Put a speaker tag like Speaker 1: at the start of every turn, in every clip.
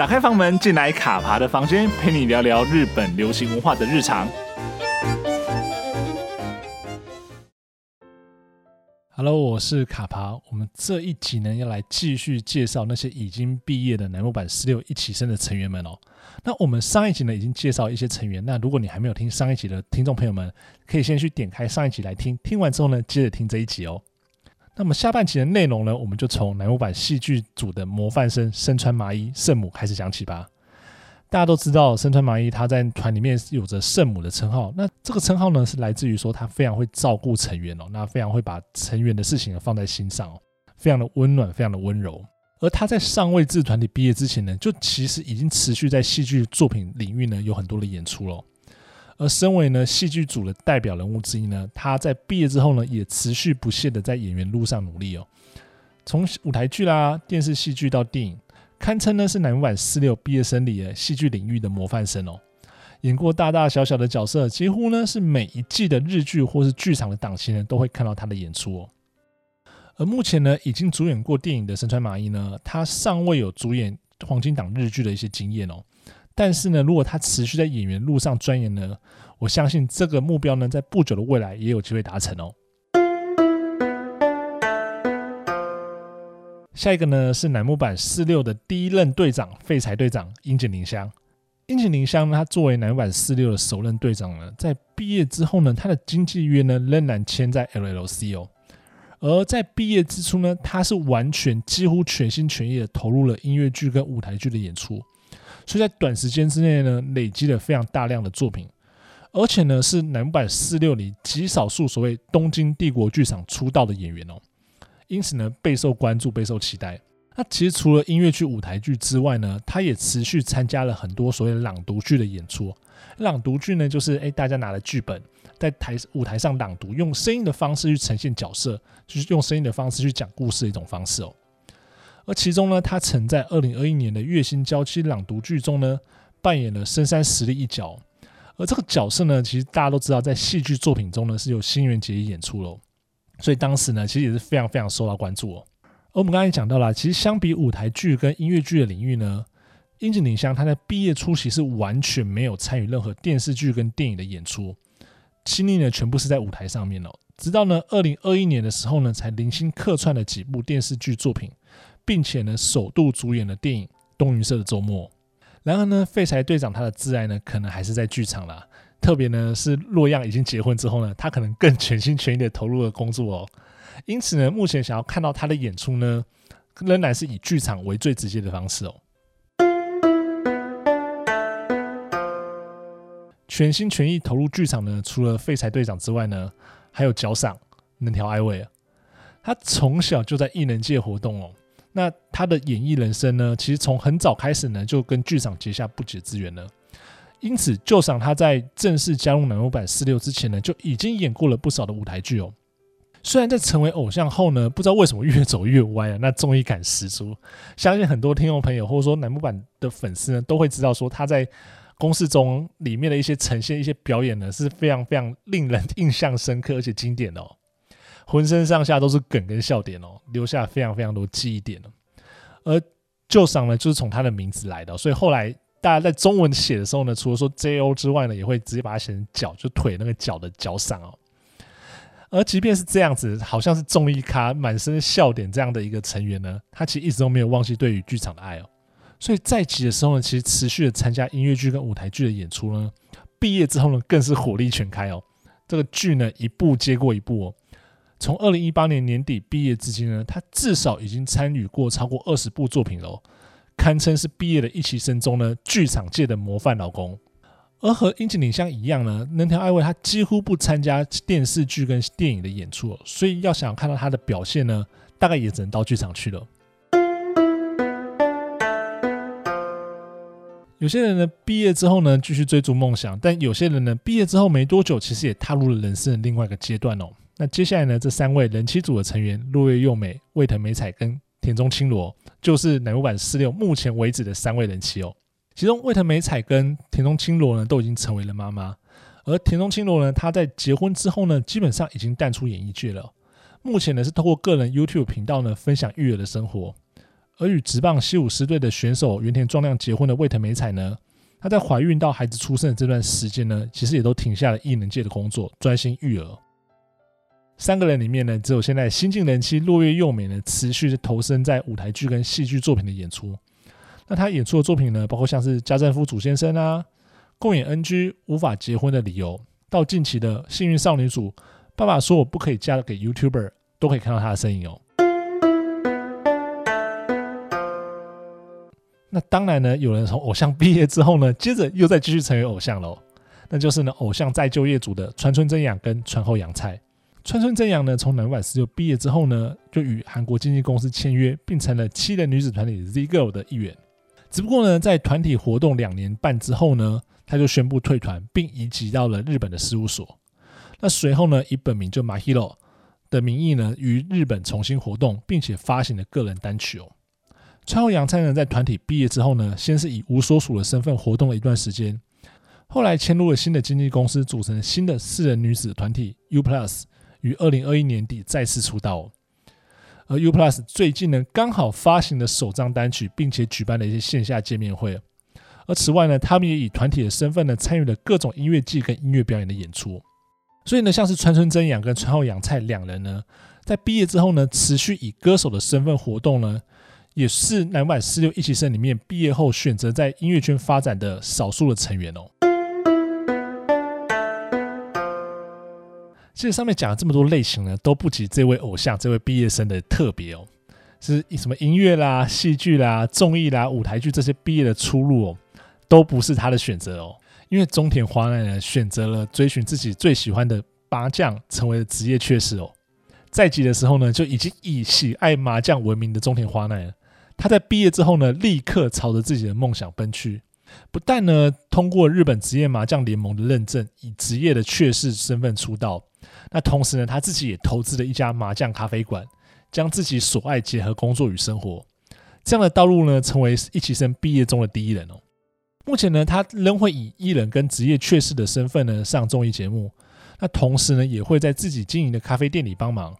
Speaker 1: 打开房门，进来卡爬的房间，陪你聊聊日本流行文化的日常。Hello，我是卡爬。我们这一集呢，要来继续介绍那些已经毕业的乃木坂四六一起生的成员们哦。那我们上一集呢，已经介绍一些成员。那如果你还没有听上一集的听众朋友们，可以先去点开上一集来听。听完之后呢，接着听这一集哦。那么下半集的内容呢，我们就从乃木坂戏剧组的模范生身穿麻衣圣母开始讲起吧。大家都知道，身穿麻衣他在团里面有着圣母的称号。那这个称号呢，是来自于说他非常会照顾成员哦，那非常会把成员的事情放在心上哦，非常的温暖，非常的温柔。而他在尚未自团体毕业之前呢，就其实已经持续在戏剧作品领域呢有很多的演出了。而身为呢戏剧组的代表人物之一呢，他在毕业之后呢，也持续不懈的在演员路上努力哦。从舞台剧啦、电视戏剧到电影，堪称呢是乃木坂四六毕业生里的戏剧领域的模范生哦。演过大大小小的角色，几乎呢是每一季的日剧或是剧场的档期呢，都会看到他的演出哦。而目前呢，已经主演过电影的身川麻衣呢，他尚未有主演黄金档日剧的一些经验哦。但是呢，如果他持续在演员路上钻研呢，我相信这个目标呢，在不久的未来也有机会达成哦。下一个呢，是乃木坂四六的第一任队长废柴队长樱井绫香。樱井绫香呢，他作为乃木坂四六的首任队长呢，在毕业之后呢，他的经纪约呢仍然签在 LLC 哦。而在毕业之初呢，他是完全几乎全心全意的投入了音乐剧跟舞台剧的演出。所以在短时间之内呢，累积了非常大量的作品，而且呢是乃木坂四六里极少数所谓东京帝国剧场出道的演员哦，因此呢备受关注、备受期待。那其实除了音乐剧、舞台剧之外呢，他也持续参加了很多所谓朗读剧的演出。朗读剧呢，就是诶大家拿了剧本在台舞台上朗读，用声音的方式去呈现角色，就是用声音的方式去讲故事的一种方式哦。而其中呢，他曾在二零二一年的月薪娇妻朗读剧中呢，扮演了深山实力一角。而这个角色呢，其实大家都知道，在戏剧作品中呢是由新垣结衣演出喽，所以当时呢，其实也是非常非常受到关注哦。而我们刚才讲到了，其实相比舞台剧跟音乐剧的领域呢，樱井绫香他在毕业初期是完全没有参与任何电视剧跟电影的演出，精力呢全部是在舞台上面哦。直到呢二零二一年的时候呢，才零星客串了几部电视剧作品。并且呢，首度主演了电影《东云社的周末》。然而呢，废柴队长他的挚爱呢，可能还是在剧场啦。特别呢，是若阳已经结婚之后呢，他可能更全心全意的投入了工作哦。因此呢，目前想要看到他的演出呢，仍然是以剧场为最直接的方式哦。全心全意投入剧场呢，除了废柴队长之外呢，还有脚赏能条爱未。他从小就在艺能界活动哦。那他的演艺人生呢，其实从很早开始呢，就跟剧场结下不解之缘了。因此，就赏他在正式加入南木坂四六之前呢，就已经演过了不少的舞台剧哦。虽然在成为偶像后呢，不知道为什么越走越歪啊，那综艺感十足。相信很多听众朋友或者说南木坂的粉丝呢，都会知道说他在公视中里面的一些呈现、一些表演呢，是非常非常令人印象深刻而且经典的哦。浑身上下都是梗跟笑点哦，留下非常非常多记忆点哦。而旧赏呢，就是从他的名字来的，所以后来大家在中文写的时候呢，除了说 JO 之外呢，也会直接把它写成脚，就腿那个脚的脚赏哦。而即便是这样子，好像是综艺咖满身笑点这样的一个成员呢，他其实一直都没有忘记对于剧场的爱哦。所以在籍的时候呢，其实持续的参加音乐剧跟舞台剧的演出呢，毕业之后呢，更是火力全开哦。这个剧呢，一部接过一部哦。从二零一八年年底毕业至今呢，他至少已经参与过超过二十部作品了，堪称是毕业的一期生中呢剧场界的模范老公。而和樱井绫香一样呢，能条爱未他几乎不参加电视剧跟电影的演出，所以要想看到他的表现呢，大概也只能到剧场去了。有些人呢毕业之后呢继续追逐梦想，但有些人呢毕业之后没多久，其实也踏入了人生的另外一个阶段哦。那接下来呢，这三位人妻组的成员落叶柚美、卫藤美彩跟田中青罗，就是乃木坂四六目前为止的三位人妻哦。其中卫藤美彩跟田中青罗呢，都已经成为了妈妈，而田中青罗呢，她在结婚之后呢，基本上已经淡出演艺界了。目前呢，是透过个人 YouTube 频道呢，分享育儿的生活。而与职棒西武狮队的选手原田壮亮结婚的卫藤美彩呢，她在怀孕到孩子出生的这段时间呢，其实也都停下了艺能界的工作，专心育儿。三个人里面呢，只有现在新晋人妻落叶又美呢，持续投身在舞台剧跟戏剧作品的演出。那她演出的作品呢，包括像是家政夫祖先生啊，共演 NG 无法结婚的理由，到近期的幸运少女组，爸爸说我不可以嫁给 YouTuber，都可以看到她的身影哦。那当然呢，有人从偶像毕业之后呢，接着又再继续成为偶像喽。那就是呢，偶像再就业组的川村真阳跟川后洋菜。川村真阳呢，从南版十六毕业之后呢，就与韩国经纪公司签约，并成了七人女子团体 Z Girl 的一员。只不过呢，在团体活动两年半之后呢，他就宣布退团，并移籍到了日本的事务所。那随后呢，以本名就 Mahiro 的名义呢，于日本重新活动，并且发行了个人单曲哦。川后洋菜呢，在团体毕业之后呢，先是以无所属的身份活动了一段时间，后来迁入了新的经纪公司，组成新的四人女子团体 U Plus，于二零二一年底再次出道。而 U Plus 最近呢，刚好发行了首张单曲，并且举办了一些线下见面会。而此外呢，他们也以团体的身份呢，参与了各种音乐季跟音乐表演的演出。所以呢，像是川村真阳跟川后阳菜两人呢，在毕业之后呢，持续以歌手的身份活动呢。也是乃木坂46一期生里面毕业后选择在音乐圈发展的少数的成员哦。其实上面讲了这么多类型呢，都不及这位偶像、这位毕业生的特别哦。是什么音乐啦、戏剧啦、综艺啦、舞台剧这些毕业的出路哦，都不是他的选择哦。因为中田花奈呢，选择了追寻自己最喜欢的麻将，成为了职业确实哦。在籍的时候呢，就已经以喜爱麻将闻名的中田花奈了。他在毕业之后呢，立刻朝着自己的梦想奔去。不但呢通过日本职业麻将联盟的认证，以职业的确实身份出道，那同时呢，他自己也投资了一家麻将咖啡馆，将自己所爱结合工作与生活。这样的道路呢，成为一期生毕业中的第一人哦。目前呢，他仍会以艺人跟职业确实的身份呢上综艺节目，那同时呢，也会在自己经营的咖啡店里帮忙。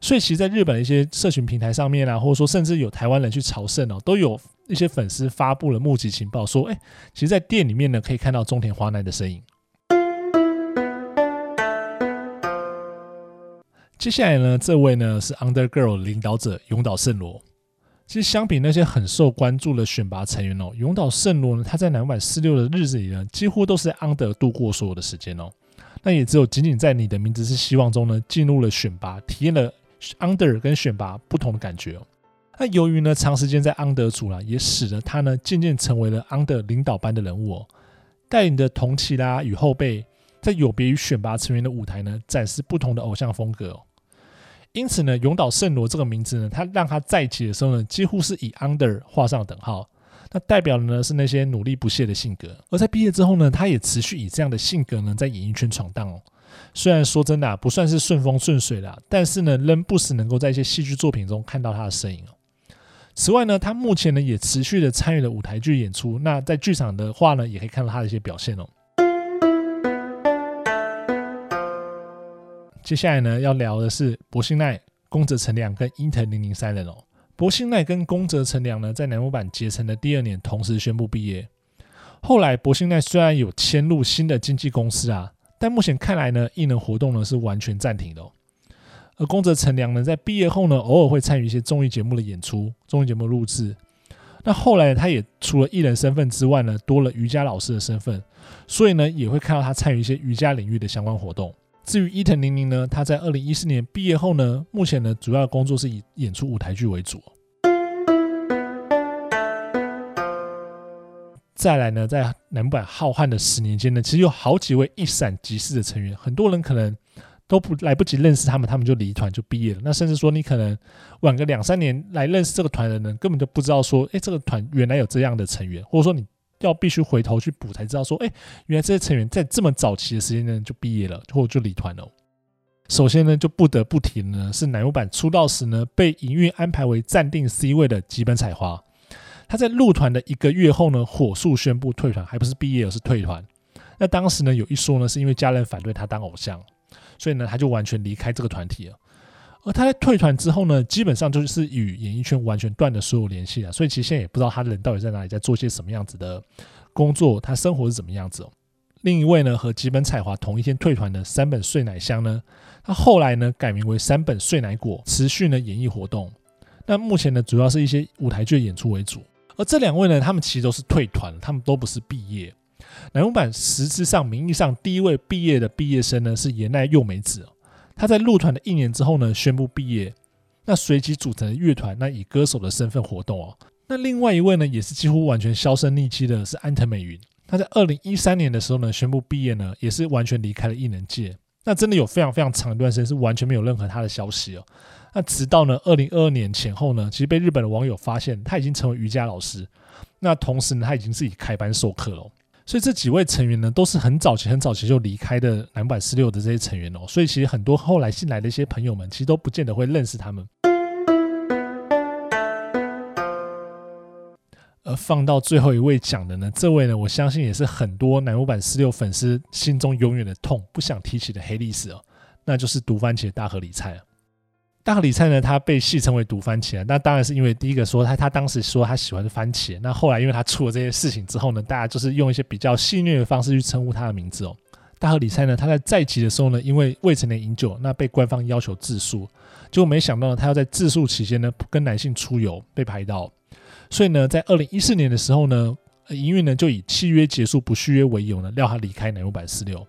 Speaker 1: 所以，其实在日本的一些社群平台上面啊，或者说甚至有台湾人去朝圣哦，都有一些粉丝发布了目击情报，说，哎，其实，在店里面呢，可以看到中田花奈的身影。接下来呢，这位呢是 Under Girl 领导者永岛圣罗。其实，相比那些很受关注的选拔成员哦，永岛圣罗呢，他在乃木坂46的日子里呢，几乎都是在 Under 度过所有的时间哦。那也只有仅仅在你的名字是希望中呢，进入了选拔，体验了。Under 跟选拔不同的感觉哦。那由于呢长时间在 Under 组啦，也使得他呢渐渐成为了 Under 领导班的人物哦，带领的同期啦与后辈，在有别于选拔成员的舞台呢，展示不同的偶像风格哦。因此呢，永岛圣罗这个名字呢，他让他在一起的时候呢，几乎是以 Under 画上等号。那代表的呢是那些努力不懈的性格。而在毕业之后呢，他也持续以这样的性格呢，在演艺圈闯荡哦。虽然说真的啊，不算是顺风顺水啦，但是呢，仍不时能够在一些戏剧作品中看到他的身影哦。此外呢，他目前呢也持续的参与了舞台剧演出。那在剧场的话呢，也可以看到他的一些表现哦。接下来呢，要聊的是柏幸奈、宫泽成良跟伊藤零零三人哦。柏幸奈跟宫泽成良呢，在南木坂结成的第二年，同时宣布毕业。后来，柏幸奈虽然有迁入新的经纪公司啊。但目前看来呢，艺能活动呢是完全暂停的哦。而宫泽成良呢，在毕业后呢，偶尔会参与一些综艺节目的演出、综艺节目录制。那后来他也除了艺人身份之外呢，多了瑜伽老师的身份，所以呢，也会看到他参与一些瑜伽领域的相关活动。至于伊藤宁宁呢，他在二零一四年毕业后呢，目前呢，主要的工作是以演出舞台剧为主。再来呢，在乃木坂浩瀚的十年间呢，其实有好几位一闪即逝的成员，很多人可能都不来不及认识他们，他们就离团就毕业了。那甚至说你可能晚个两三年来认识这个团的人，根本就不知道说，哎，这个团原来有这样的成员，或者说你要必须回头去补才知道说，哎，原来这些成员在这么早期的时间呢就毕业了，或就离团了。首先呢，就不得不提呢是乃木坂出道时呢被营运安排为暂定 C 位的吉本彩花。他在入团的一个月后呢，火速宣布退团，还不是毕业，而是退团。那当时呢，有一说呢，是因为家人反对他当偶像，所以呢，他就完全离开这个团体了。而他在退团之后呢，基本上就是与演艺圈完全断了所有联系了。所以其实现在也不知道他人到底在哪里，在做些什么样子的工作，他生活是怎么样子哦。另一位呢，和吉本彩华同一天退团的山本穗乃香呢，他后来呢改名为山本穗乃果，持续呢演艺活动。那目前呢，主要是一些舞台剧演出为主。而这两位呢，他们其实都是退团，他们都不是毕业。乃木坂实质上、名义上第一位毕业的毕业生呢，是岩内柚美子。他在入团的一年之后呢，宣布毕业。那随即组成乐团，那以歌手的身份活动哦。那另外一位呢，也是几乎完全销声匿迹的，是安藤美云。他在二零一三年的时候呢，宣布毕业呢，也是完全离开了艺能界。那真的有非常非常长一段时间是完全没有任何他的消息哦。那直到呢二零二二年前后呢，其实被日本的网友发现他已经成为瑜伽老师。那同时呢，他已经自己开班授课了。所以这几位成员呢，都是很早期、很早期就离开的乃木坂46的这些成员哦。所以其实很多后来进来的一些朋友们，其实都不见得会认识他们。而放到最后一位讲的呢，这位呢，我相信也是很多乃木坂46粉丝心中永远的痛，不想提起的黑历史哦，那就是毒番茄大河理菜。大河理菜呢，他被戏称为毒番茄，那当然是因为第一个说他他当时说他喜欢番茄，那后来因为他出了这些事情之后呢，大家就是用一些比较戏谑的方式去称呼他的名字哦。大河理菜呢，他在在籍的时候呢，因为未成年饮酒，那被官方要求自诉，结果没想到，他要在自诉期间呢跟男性出游被拍到，所以呢，在二零一四年的时候呢，营运呢就以契约结束不续约为由呢，撂他离开乃木坂四六。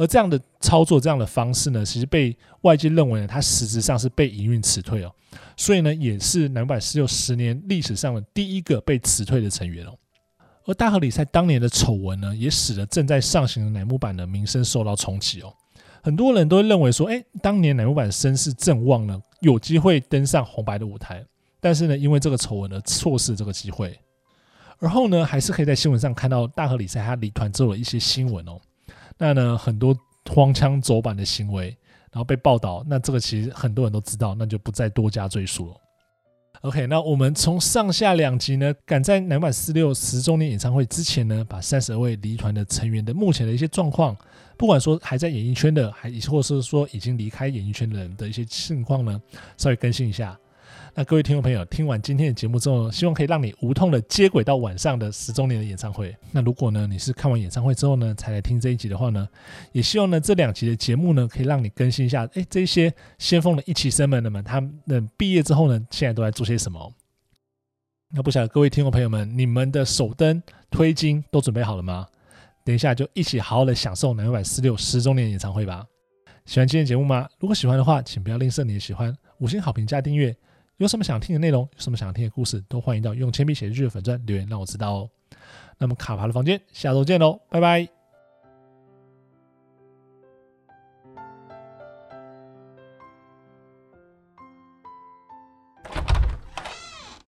Speaker 1: 而这样的操作，这样的方式呢，其实被外界认为呢，他实质上是被营运辞退哦，所以呢，也是乃木坂46十年历史上的第一个被辞退的成员哦。而大河理菜当年的丑闻呢，也使得正在上行的乃木坂的名声受到冲击哦。很多人都认为说，哎，当年乃木坂声势正旺呢，有机会登上红白的舞台，但是呢，因为这个丑闻而错失这个机会。而后呢，还是可以在新闻上看到大河理菜他离团之后的一些新闻哦。那呢，很多荒腔走板的行为，然后被报道，那这个其实很多人都知道，那就不再多加赘述了。OK，那我们从上下两集呢，赶在乃木坂46十周年演唱会之前呢，把三十二位离团的成员的目前的一些状况，不管说还在演艺圈的，还或是说已经离开演艺圈的人的一些情况呢，稍微更新一下。那各位听众朋友，听完今天的节目之后，希望可以让你无痛的接轨到晚上的十周年的演唱会。那如果呢，你是看完演唱会之后呢，才来听这一集的话呢，也希望呢这两集的节目呢，可以让你更新一下，哎，这些先锋的一期生们，那么他们毕业之后呢，现在都在做些什么？那不晓得各位听众朋友们，你们的手灯推金都准备好了吗？等一下就一起好好的享受乃木坂46十周年演唱会吧。喜欢今天节目吗？如果喜欢的话，请不要吝啬你的喜欢，五星好评加订阅。有什么想听的内容，有什么想听的故事，都欢迎到用铅笔写日记的粉专留言让我知道哦。那么卡牌的房间，下周见喽，拜拜。